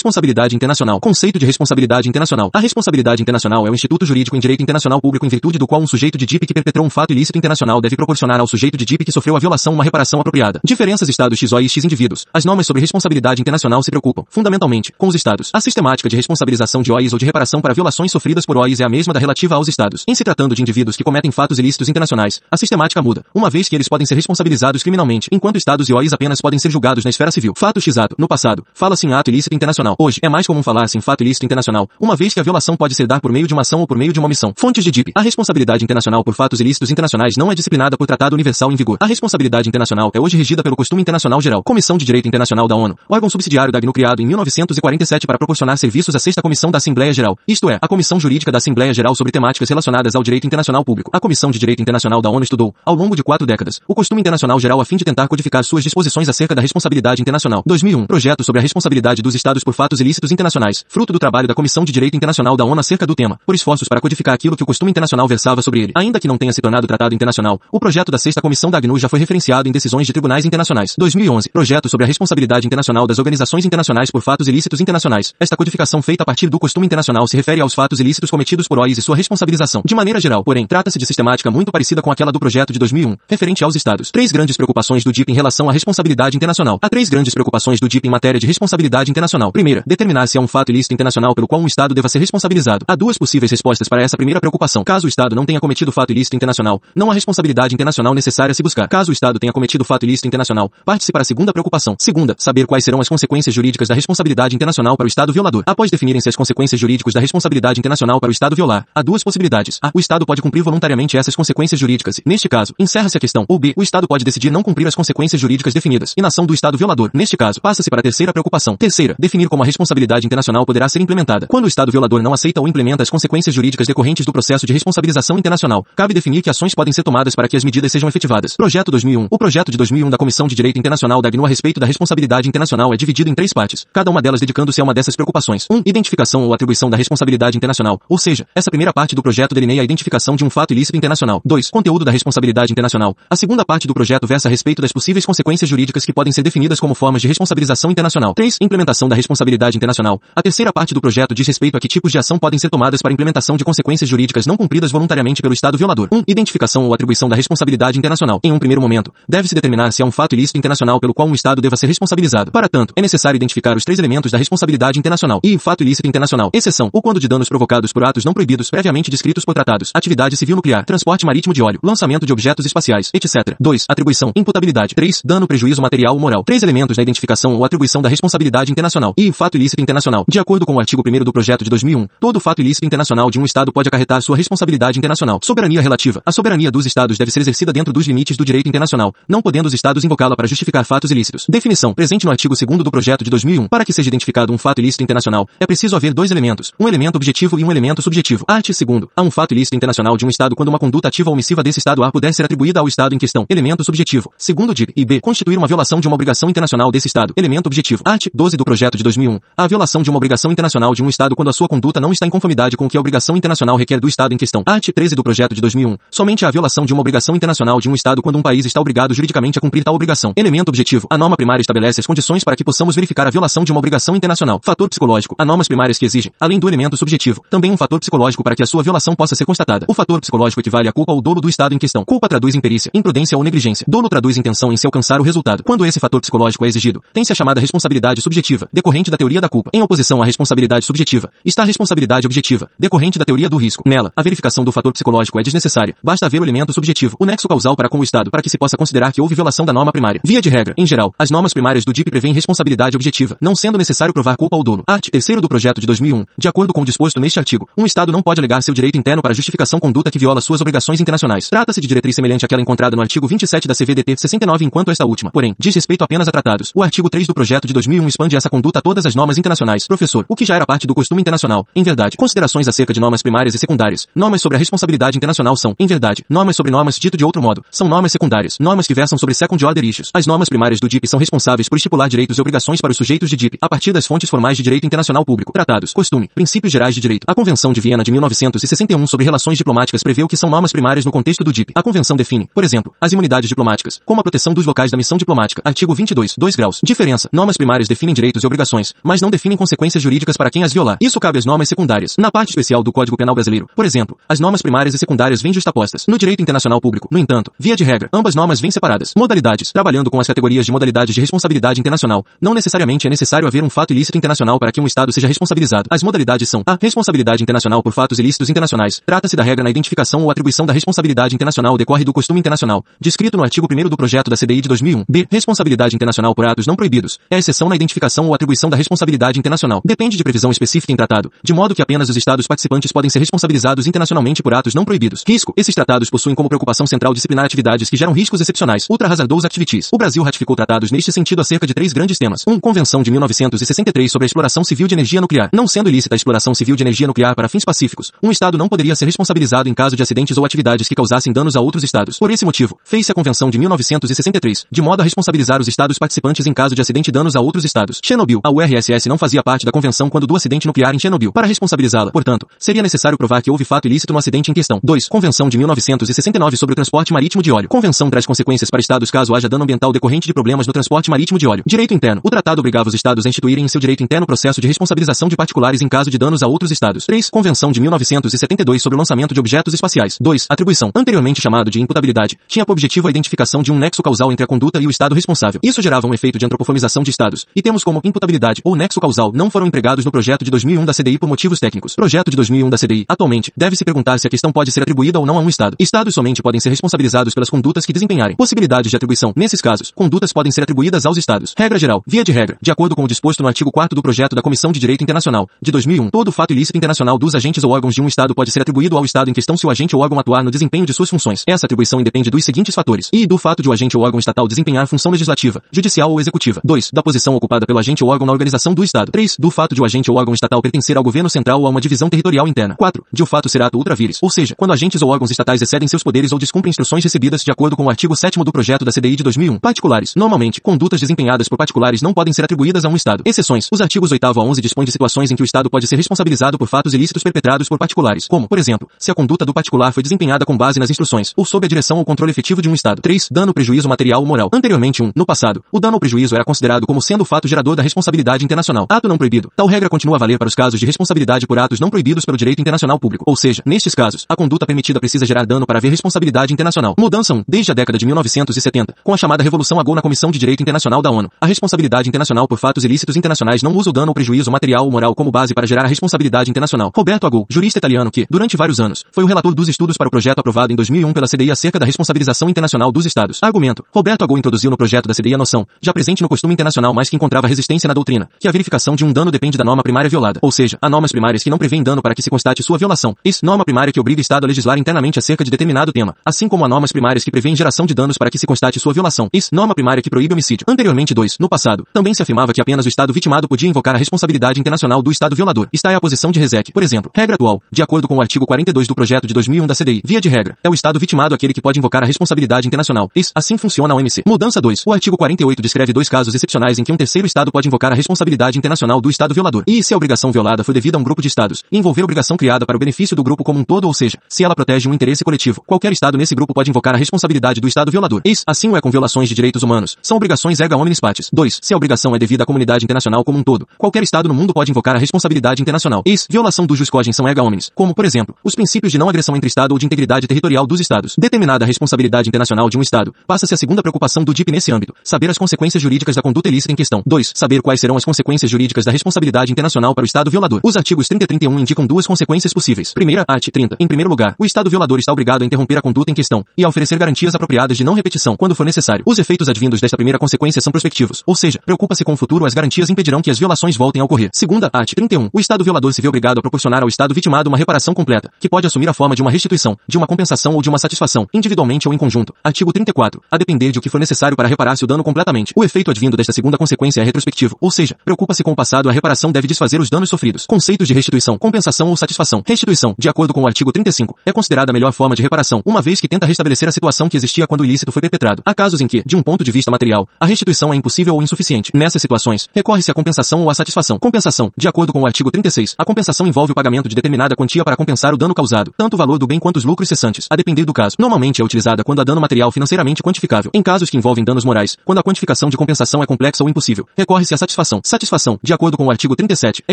Responsabilidade internacional. Conceito de responsabilidade internacional. A responsabilidade internacional é um instituto jurídico em direito internacional público em virtude do qual um sujeito de DIP que perpetrou um fato ilícito internacional deve proporcionar ao sujeito de DIP que sofreu a violação uma reparação apropriada. Diferenças Estados X e X indivíduos. As normas sobre responsabilidade internacional se preocupam, fundamentalmente, com os Estados. A sistemática de responsabilização de OIs ou de reparação para violações sofridas por OIs é a mesma da relativa aos Estados. Em se tratando de indivíduos que cometem fatos ilícitos internacionais, a sistemática muda, uma vez que eles podem ser responsabilizados criminalmente, enquanto Estados e OIs apenas podem ser julgados na esfera civil. Fato X ato. No passado, fala-se em ato ilícito internacional. Hoje, é mais comum falar-se em fato ilícito internacional, uma vez que a violação pode ser dar por meio de uma ação ou por meio de uma omissão. Fontes de DIP. A responsabilidade internacional por fatos ilícitos internacionais não é disciplinada por tratado universal em vigor. A responsabilidade internacional é hoje regida pelo Costume Internacional Geral, Comissão de Direito Internacional da ONU, órgão subsidiário da AGNU criado em 1947 para proporcionar serviços à Sexta Comissão da Assembleia Geral, isto é, a Comissão Jurídica da Assembleia Geral sobre temáticas relacionadas ao direito internacional público. A Comissão de Direito Internacional da ONU estudou, ao longo de quatro décadas, o Costume Internacional Geral a fim de tentar codificar suas disposições acerca da responsabilidade internacional. 2001. Projeto sobre a responsabilidade dos Estados por fatos ilícitos internacionais, fruto do trabalho da Comissão de Direito Internacional da ONU acerca do tema, por esforços para codificar aquilo que o costume internacional versava sobre ele. Ainda que não tenha se tornado tratado internacional, o projeto da Sexta Comissão da AGNU já foi referenciado em decisões de tribunais internacionais. 2011. Projeto sobre a responsabilidade internacional das organizações internacionais por fatos ilícitos internacionais. Esta codificação feita a partir do costume internacional se refere aos fatos ilícitos cometidos por OIs e sua responsabilização. De maneira geral, porém, trata-se de sistemática muito parecida com aquela do projeto de 2001, referente aos Estados. Três grandes preocupações do DIP em relação à responsabilidade internacional. Há três grandes preocupações do DIP em matéria de responsabilidade internacional. Primeira, determinar se há um fato ilícito internacional pelo qual um Estado deva ser responsabilizado. Há duas possíveis respostas para essa primeira preocupação. Caso o Estado não tenha cometido fato ilícito internacional, não há responsabilidade internacional necessária a se buscar. Caso o Estado tenha cometido fato ilícito internacional, parte-se para a segunda preocupação. Segunda, saber quais serão as consequências jurídicas da responsabilidade internacional para o Estado violador. Após definirem-se as consequências jurídicas da responsabilidade internacional para o Estado violar, há duas possibilidades. A. O Estado pode cumprir voluntariamente essas consequências jurídicas e, neste caso, encerra-se a questão. Ou B. O Estado pode decidir não cumprir as consequências jurídicas definidas. Inação do Estado violador. Neste caso, passa-se para a terceira preocupação. Terceira, definir como a responsabilidade internacional poderá ser implementada. Quando o Estado violador não aceita ou implementa as consequências jurídicas decorrentes do processo de responsabilização internacional, cabe definir que ações podem ser tomadas para que as medidas sejam efetivadas. Projeto 2001. O projeto de 2001 da Comissão de Direito Internacional da AGNU a respeito da responsabilidade internacional é dividido em três partes, cada uma delas dedicando-se a uma dessas preocupações. 1. Um, identificação ou atribuição da responsabilidade internacional, ou seja, essa primeira parte do projeto delineia a identificação de um fato ilícito internacional. 2. Conteúdo da responsabilidade internacional. A segunda parte do projeto versa a respeito das possíveis consequências jurídicas que podem ser definidas como formas de responsabilização internacional. 3. Implementação da responsabilidade internacional. A terceira parte do projeto diz respeito a que tipos de ação podem ser tomadas para implementação de consequências jurídicas não cumpridas voluntariamente pelo Estado violador. 1. Um, identificação ou atribuição da responsabilidade internacional. Em um primeiro momento, deve-se determinar se há um fato ilícito internacional pelo qual um Estado deva ser responsabilizado. Para tanto, é necessário identificar os três elementos da responsabilidade internacional. E fato ilícito internacional. Exceção, o quando de danos provocados por atos não proibidos previamente descritos por tratados. Atividade civil nuclear, transporte marítimo de óleo, lançamento de objetos espaciais, etc. 2. Atribuição, imputabilidade. 3. Dano, prejuízo material ou moral. Três elementos da identificação ou atribuição da responsabilidade internacional. E fato ilícito internacional. De acordo com o artigo 1 do projeto de 2001, todo fato ilícito internacional de um Estado pode acarretar sua responsabilidade internacional. Soberania relativa. A soberania dos Estados deve ser exercida dentro dos limites do direito internacional, não podendo os Estados invocá-la para justificar fatos ilícitos. Definição. Presente no artigo 2 do projeto de 2001. Para que seja identificado um fato ilícito internacional, é preciso haver dois elementos, um elemento objetivo e um elemento subjetivo. Art. 2. Há um fato ilícito internacional de um Estado quando uma conduta ativa ou omissiva desse Estado A puder ser atribuída ao Estado em questão. Elemento subjetivo. Segundo DIP e B. Constituir uma violação de uma obrigação internacional desse Estado. Elemento objetivo. Art. 12 do projeto de 2001. A violação de uma obrigação internacional de um Estado quando a sua conduta não está em conformidade com o que a obrigação internacional requer do Estado em questão. Art. 13 do projeto de 2001. Somente a violação de uma obrigação internacional de um Estado quando um país está obrigado juridicamente a cumprir tal obrigação. Elemento objetivo. A norma primária estabelece as condições para que possamos verificar a violação de uma obrigação internacional. Fator psicológico. Há normas primárias que exigem, além do elemento subjetivo, também um fator psicológico para que a sua violação possa ser constatada. O fator psicológico equivale à culpa ou dolo do Estado em questão. Culpa traduz imperícia, imprudência ou negligência. Dolo traduz intenção em se alcançar o resultado. Quando esse fator psicológico é exigido, tem-se a chamada responsabilidade subjetiva, decorrente da teoria da culpa. Em oposição à responsabilidade subjetiva, está a responsabilidade objetiva, decorrente da teoria do risco. Nela, a verificação do fator psicológico é desnecessária. Basta haver o elemento subjetivo, o nexo causal para com o Estado, para que se possa considerar que houve violação da norma primária. Via de regra, em geral, as normas primárias do DIP prevêem responsabilidade objetiva, não sendo necessário provar culpa ou dolo. Art. 3 do projeto de 2001. De acordo com o disposto neste artigo, um Estado não pode alegar seu direito interno para justificação conduta que viola suas obrigações internacionais. Trata-se de diretriz semelhante àquela encontrada no artigo 27 da CVDT 69 enquanto esta última, porém, diz respeito apenas a tratados. O artigo 3 do projeto de 2001 expande essa conduta a todas as normas internacionais. Professor, o que já era parte do costume internacional. Em verdade, considerações acerca de normas primárias e secundárias. Normas sobre a responsabilidade internacional são, em verdade, normas sobre normas dito de outro modo, são normas secundárias, normas que versam sobre second order issues. As normas primárias do DIP são responsáveis por estipular direitos e obrigações para os sujeitos de DIP, a partir das fontes formais de direito internacional público, tratados, costume, princípios gerais de direito. A Convenção de Viena de 1961 sobre relações diplomáticas prevê o que são normas primárias no contexto do DIP. A Convenção define, por exemplo, as imunidades diplomáticas, como a proteção dos locais da missão diplomática. Artigo 22, 2 graus. Diferença. Normas primárias definem direitos e obrigações, mas não definem consequências jurídicas para quem as violar. Isso cabe às normas secundárias. Na parte especial do Código Penal Brasileiro, por exemplo, as normas primárias e secundárias vêm justapostas. No direito internacional público, no entanto, via de regra, ambas normas vêm separadas. Modalidades. Trabalhando com as categorias de modalidades de responsabilidade internacional, não necessariamente é necessário haver um fato ilícito internacional para que um Estado seja responsabilizado. As modalidades são a responsabilidade internacional por fatos ilícitos internacionais. Trata-se da regra na identificação ou atribuição da responsabilidade internacional decorre do costume internacional, descrito no artigo 1 do projeto da CDI de 2001. B. Responsabilidade internacional por atos não proibidos. É exceção na identificação ou atribuição da responsabilidade internacional. Depende de previsão específica em tratado, de modo que apenas os Estados participantes podem ser responsabilizados internacionalmente por atos não proibidos. Risco. Esses tratados possuem como preocupação central disciplinar atividades que geram riscos excepcionais. Ultra hazardous activities. O Brasil ratificou tratados neste sentido acerca de três grandes temas. 1. Um, Convenção de 1963 sobre a exploração civil de energia nuclear. Não sendo ilícita a exploração civil de energia nuclear para fins pacíficos, um Estado não poderia ser responsabilizado em caso de acidentes ou atividades que causassem danos a outros Estados. Por esse motivo, fez-se a Convenção de 1963, de modo a responsabilizar os Estados participantes em caso de acidente e danos a outros Estados. Chernobyl. A URSS não fazia parte da Convenção quando do acidente nuclear em Chernobyl. Para responsabilizá-la, portanto, seria necessário provar que houve fato ilícito no acidente em questão. 2. Convenção de 1969 sobre o transporte marítimo de óleo. Convenção traz consequências para Estados caso haja dano ambiental decorrente de problemas no transporte marítimo de óleo. Direito interno. O tratado obrigava os Estados a instituírem em seu direito interno processo de responsabilização de particulares em caso de danos a outros Estados. 3. Convenção de 1972 sobre o lançamento de objetos espaciais. 2. Atribuição. Anteriormente chamado de imputabilidade, tinha por objetivo a identificação de um nexo causal entre a conduta e o Estado responsável. Isso gerava um efeito de antropoformização de Estados, e temos como imputabilidade ou nexo causal não foram empregados no projeto de 2001 da CDI por motivos técnicos. Projeto de 2001 da CDI. Atualmente, deve-se perguntar se a questão pode ser atribuída ou não a um Estado. Estados somente podem ser responsabilizados pelas condutas que desempenharem. Possibilidades de atribuição. Nesses casos, condutas podem ser atribuídas aos Estados. Regra geral. Via de regra. De acordo com o disposto no artigo 4 do projeto da Comissão de Direito Internacional, de 2001, todo fato ilícito internacional dos agentes ou órgãos de um Estado pode ser atribuído ao Estado em questão se o agente ou órgão atuar no desempenho de suas funções. Essa atribuição independe dos seguintes fatores. I do fato de o agente ou órgão estatal desempenhar função legislativa, judicial ou executiva. 2. Da posição ocupada pelo agente ou órgão na organização do Estado. 3. Do fato de o agente ou órgão estatal pertencer ao governo central ou a uma divisão territorial interna. 4. De o fato ser ato ultra vires, ou seja, quando agentes ou órgãos estatais excedem seus poderes ou descumprem instruções recebidas de acordo com o artigo 7 do projeto da CDI de 2001. Particulares. Normalmente, condutas desempenhadas por particulares não podem ser atribuídas a um Estado. Exceções. Os artigos 8 a 11 dispõem de situações em que o Estado pode ser responsabilizado por fatos ilícitos perpetrados por particulares, como, por exemplo, se a conduta do particular foi desempenhada com base nas instruções ou sob a direção ou controle efetivo de um Estado. 3. Dano, prejuízo material ou moral. Anteriormente, um, no passado, o dano ou prejuízo era considerado como sendo o fato gerador da responsabilidade internacional. Ato não proibido. Tal regra continua a valer para os casos de responsabilidade por atos não proibidos pelo direito internacional público. Ou seja, nestes casos, a conduta permitida precisa gerar dano para haver responsabilidade internacional. Mudança 1. Desde a década de 1970, com a chamada Revolução Agou na Comissão de Direito Internacional da ONU, a responsabilidade internacional por fatos ilícitos internacionais não usa o dano ou prejuízo material ou moral como base para gerar a responsabilidade internacional. Roberto Agou, jurista italiano que, durante vários anos, foi o relator dos estudos para o projeto aprovado em 2001 pela CDI acerca da responsabilização internacional dos Estados. Argumento. Roberto Agou introduziu no projeto da CDI a noção, já presente no costume internacional mas que encontrava resistência na doutrina, que a verificação de um dano depende da norma primária violada, ou seja, há normas primárias que não prevêem dano para que se constate sua violação. Isso, norma primária que obriga o Estado a legislar internamente acerca de determinado tema, assim como há normas primárias que prevêem geração de danos para que se constate sua violação. Isso, norma primária que proíbe homicídio. Anteriormente 2. No passado, também se afirmava que apenas o Estado vitimado podia invocar a responsabilidade internacional do Estado violador. Está é a posição de Resec, por exemplo. Regra atual, de acordo com o artigo 42 do projeto de 2001 da CDI, via de regra, é o Estado vitimado aquele que pode invocar a responsabilidade internacional. Isso, assim funciona a OMC. Mudança 2. O artigo 48 descreve dois casos excepcionais em que um terceiro Estado pode invocar a responsabilidade internacional do Estado violador. E se a obrigação violada foi devida a um grupo de Estados, envolver obrigação criada para o benefício do grupo como um todo ou seja, se ela protege um interesse coletivo, qualquer Estado nesse grupo pode invocar a responsabilidade do Estado violador. Isso, assim é com violações de direitos humanos. São obrigações erga omnes partes. 2. Se a obrigação é devida à comunidade internacional como um todo, qualquer Estado no mundo pode invocar a responsabilidade internacional. Isso, violação do jus cogens são erga omnes, como, por exemplo, os princípios de não agressão entre Estado ou de integridade territorial dos Estados. Determinada a responsabilidade internacional de um Estado, passa-se a segunda preocupação do DIP nesse âmbito, saber as consequências jurídicas da conduta ilícita em questão. 2. Saber quais serão as consequências jurídicas da responsabilidade internacional para o Estado violador. Os artigos 30 e 31 indicam duas consequências possíveis. Primeira, art. 30. Em primeiro lugar, o Estado violador está obrigado a interromper a conduta em questão e a oferecer garantias apropriadas de não repetição quando for necessário. Os efeitos advindos desta primeira consequência são prospectivos, ou seja, preocupa-se com o futuro as garantias impedirão que as violações voltem a ocorrer. Segunda, art. 31. O Estado violador se vê obrigado a proporcionar ao Estado vitimado uma reparação completa, que pode assumir a forma de uma restituição, de uma compensação ou de uma satisfação, individualmente ou em conjunto. Artigo 34. A depender de o que for necessário para reparar-se o dano completamente. O efeito advindo desta segunda consequência é retrospectivo, ou seja, preocupa-se com o passado a reparação deve desfazer os danos sofridos. Conceitos de restituição, compensação ou satisfação. Restituição, de acordo com o artigo 35, é considerada a melhor forma de reparação, uma vez que tenta restabelecer a situação que existia quando o ilícito foi perpetrado. Há casos em que, de um ponto de vista material, a restituição é impossível ou insuficiente. Nessas situações, recorre-se à compensação ou à satisfação. Compensação, de acordo com o artigo 36, a compensação envolve o pagamento de determinada quantia para compensar o dano causado, tanto o valor do bem quanto os lucros cessantes, a depender do caso. Normalmente é utilizada quando há dano material financeiramente quantificável. Em casos que envolvem danos morais, quando a quantificação de compensação é complexa ou impossível, recorre-se à satisfação. Expressão satisfação, de acordo com o artigo 37, é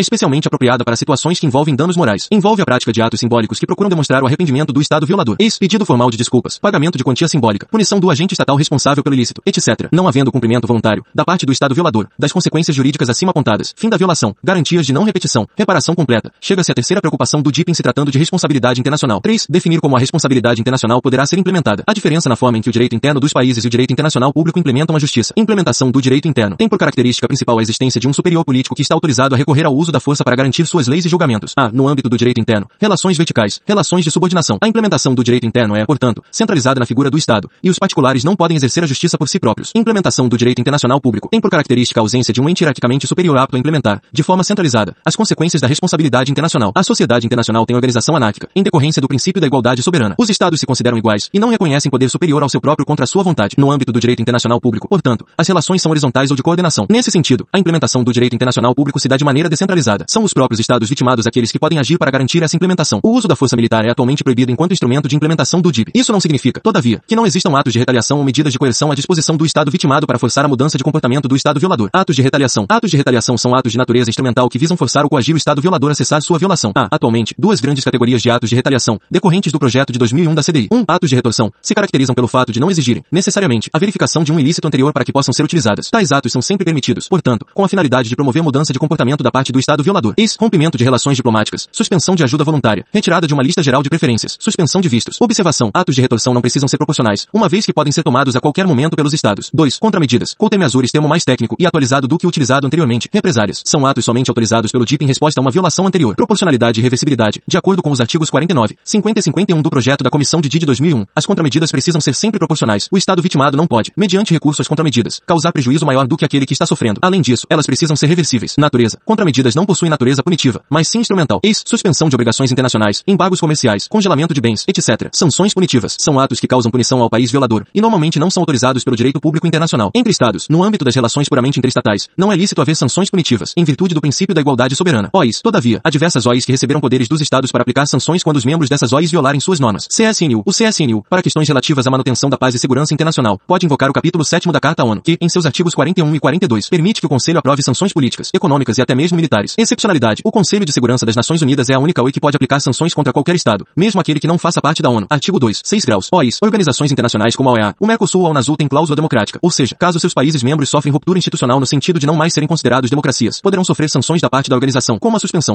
especialmente apropriada para situações que envolvem danos morais. Envolve a prática de atos simbólicos que procuram demonstrar o arrependimento do Estado violador. Ex, pedido formal de desculpas, pagamento de quantia simbólica, punição do agente estatal responsável pelo ilícito, etc. Não havendo cumprimento voluntário, da parte do Estado violador, das consequências jurídicas acima apontadas, fim da violação, garantias de não repetição, reparação completa. Chega-se à terceira preocupação do DIP em se tratando de responsabilidade internacional. 3. Definir como a responsabilidade internacional poderá ser implementada. A diferença na forma em que o direito interno dos países e o direito internacional público implementam a justiça. Implementação do direito interno tem por característica principal a existência de um superior político que está autorizado a recorrer ao uso da força para garantir suas leis e julgamentos. A. No âmbito do direito interno, relações verticais, relações de subordinação. A implementação do direito interno é, portanto, centralizada na figura do Estado, e os particulares não podem exercer a justiça por si próprios. Implementação do direito internacional público tem por característica a ausência de um ente hierarquicamente superior apto a implementar, de forma centralizada, as consequências da responsabilidade internacional. A sociedade internacional tem organização anárquica, em decorrência do princípio da igualdade soberana. Os Estados se consideram iguais e não reconhecem poder superior ao seu próprio contra a sua vontade. No âmbito do direito internacional público, portanto, as relações são horizontais ou de coordenação. Nesse sentido, a implementação do direito internacional público se dá de maneira descentralizada. São os próprios Estados vitimados aqueles que podem agir para garantir essa implementação. O uso da força militar é atualmente proibido enquanto instrumento de implementação do DIP. Isso não significa, todavia, que não existam atos de retaliação ou medidas de coerção à disposição do Estado vitimado para forçar a mudança de comportamento do Estado violador. Atos de retaliação. Atos de retaliação são atos de natureza instrumental que visam forçar ou coagir o Estado violador a cessar sua violação. Há, atualmente, duas grandes categorias de atos de retaliação, decorrentes do projeto de 2001 da CDI. 1. Um, atos de retorção. Se caracterizam pelo fato de não exigirem, necessariamente, a verificação de um ilícito anterior para que possam ser utilizadas. Tais atos são sempre permitidos, portanto, com a finalidade de promover mudança de comportamento da parte do Estado violador. Ex, rompimento de relações diplomáticas, suspensão de ajuda voluntária, retirada de uma lista geral de preferências, suspensão de vistos. Observação. Atos de retorção não precisam ser proporcionais, uma vez que podem ser tomados a qualquer momento pelos Estados. 2. Contramedidas. Coutemazures termo mais técnico e atualizado do que utilizado anteriormente. Represárias. São atos somente autorizados pelo DIP em resposta a uma violação anterior. Proporcionalidade e reversibilidade. De acordo com os artigos 49, 50 e 51 do projeto da Comissão de DID 2001, as contramedidas precisam ser sempre proporcionais. O Estado vitimado não pode, mediante recurso às contramedidas, causar prejuízo maior do que aquele que está sofrendo. Além disso, elas precisam ser reversíveis. Natureza. Contramedidas não possuem natureza punitiva, mas sim instrumental. Ex, suspensão de obrigações internacionais, embargos comerciais, congelamento de bens, etc. Sanções punitivas. São atos que causam punição ao país violador, e normalmente não são autorizados pelo direito público internacional. Entre Estados, no âmbito das relações puramente interestatais, não é lícito haver sanções punitivas, em virtude do princípio da igualdade soberana. OIs, todavia, há diversas OIs que receberam poderes dos Estados para aplicar sanções quando os membros dessas OIs violarem suas normas. CSNU. O CSNU, para questões relativas à manutenção da paz e segurança internacional, pode invocar o capítulo 7 da Carta ONU, que, em seus artigos 41 e 42, permite que o Conselho aprove sanções políticas, econômicas e até mesmo militares. Excepcionalidade. O Conselho de Segurança das Nações Unidas é a única OI que pode aplicar sanções contra qualquer Estado, mesmo aquele que não faça parte da ONU. Artigo 2. 6 graus. OIs. Organizações internacionais como a OEA. O Mercosul ou a UNASUL têm cláusula democrática, ou seja, caso seus países membros sofrem ruptura institucional no sentido de não mais serem considerados democracias, poderão sofrer sanções da parte da organização, como a suspensão,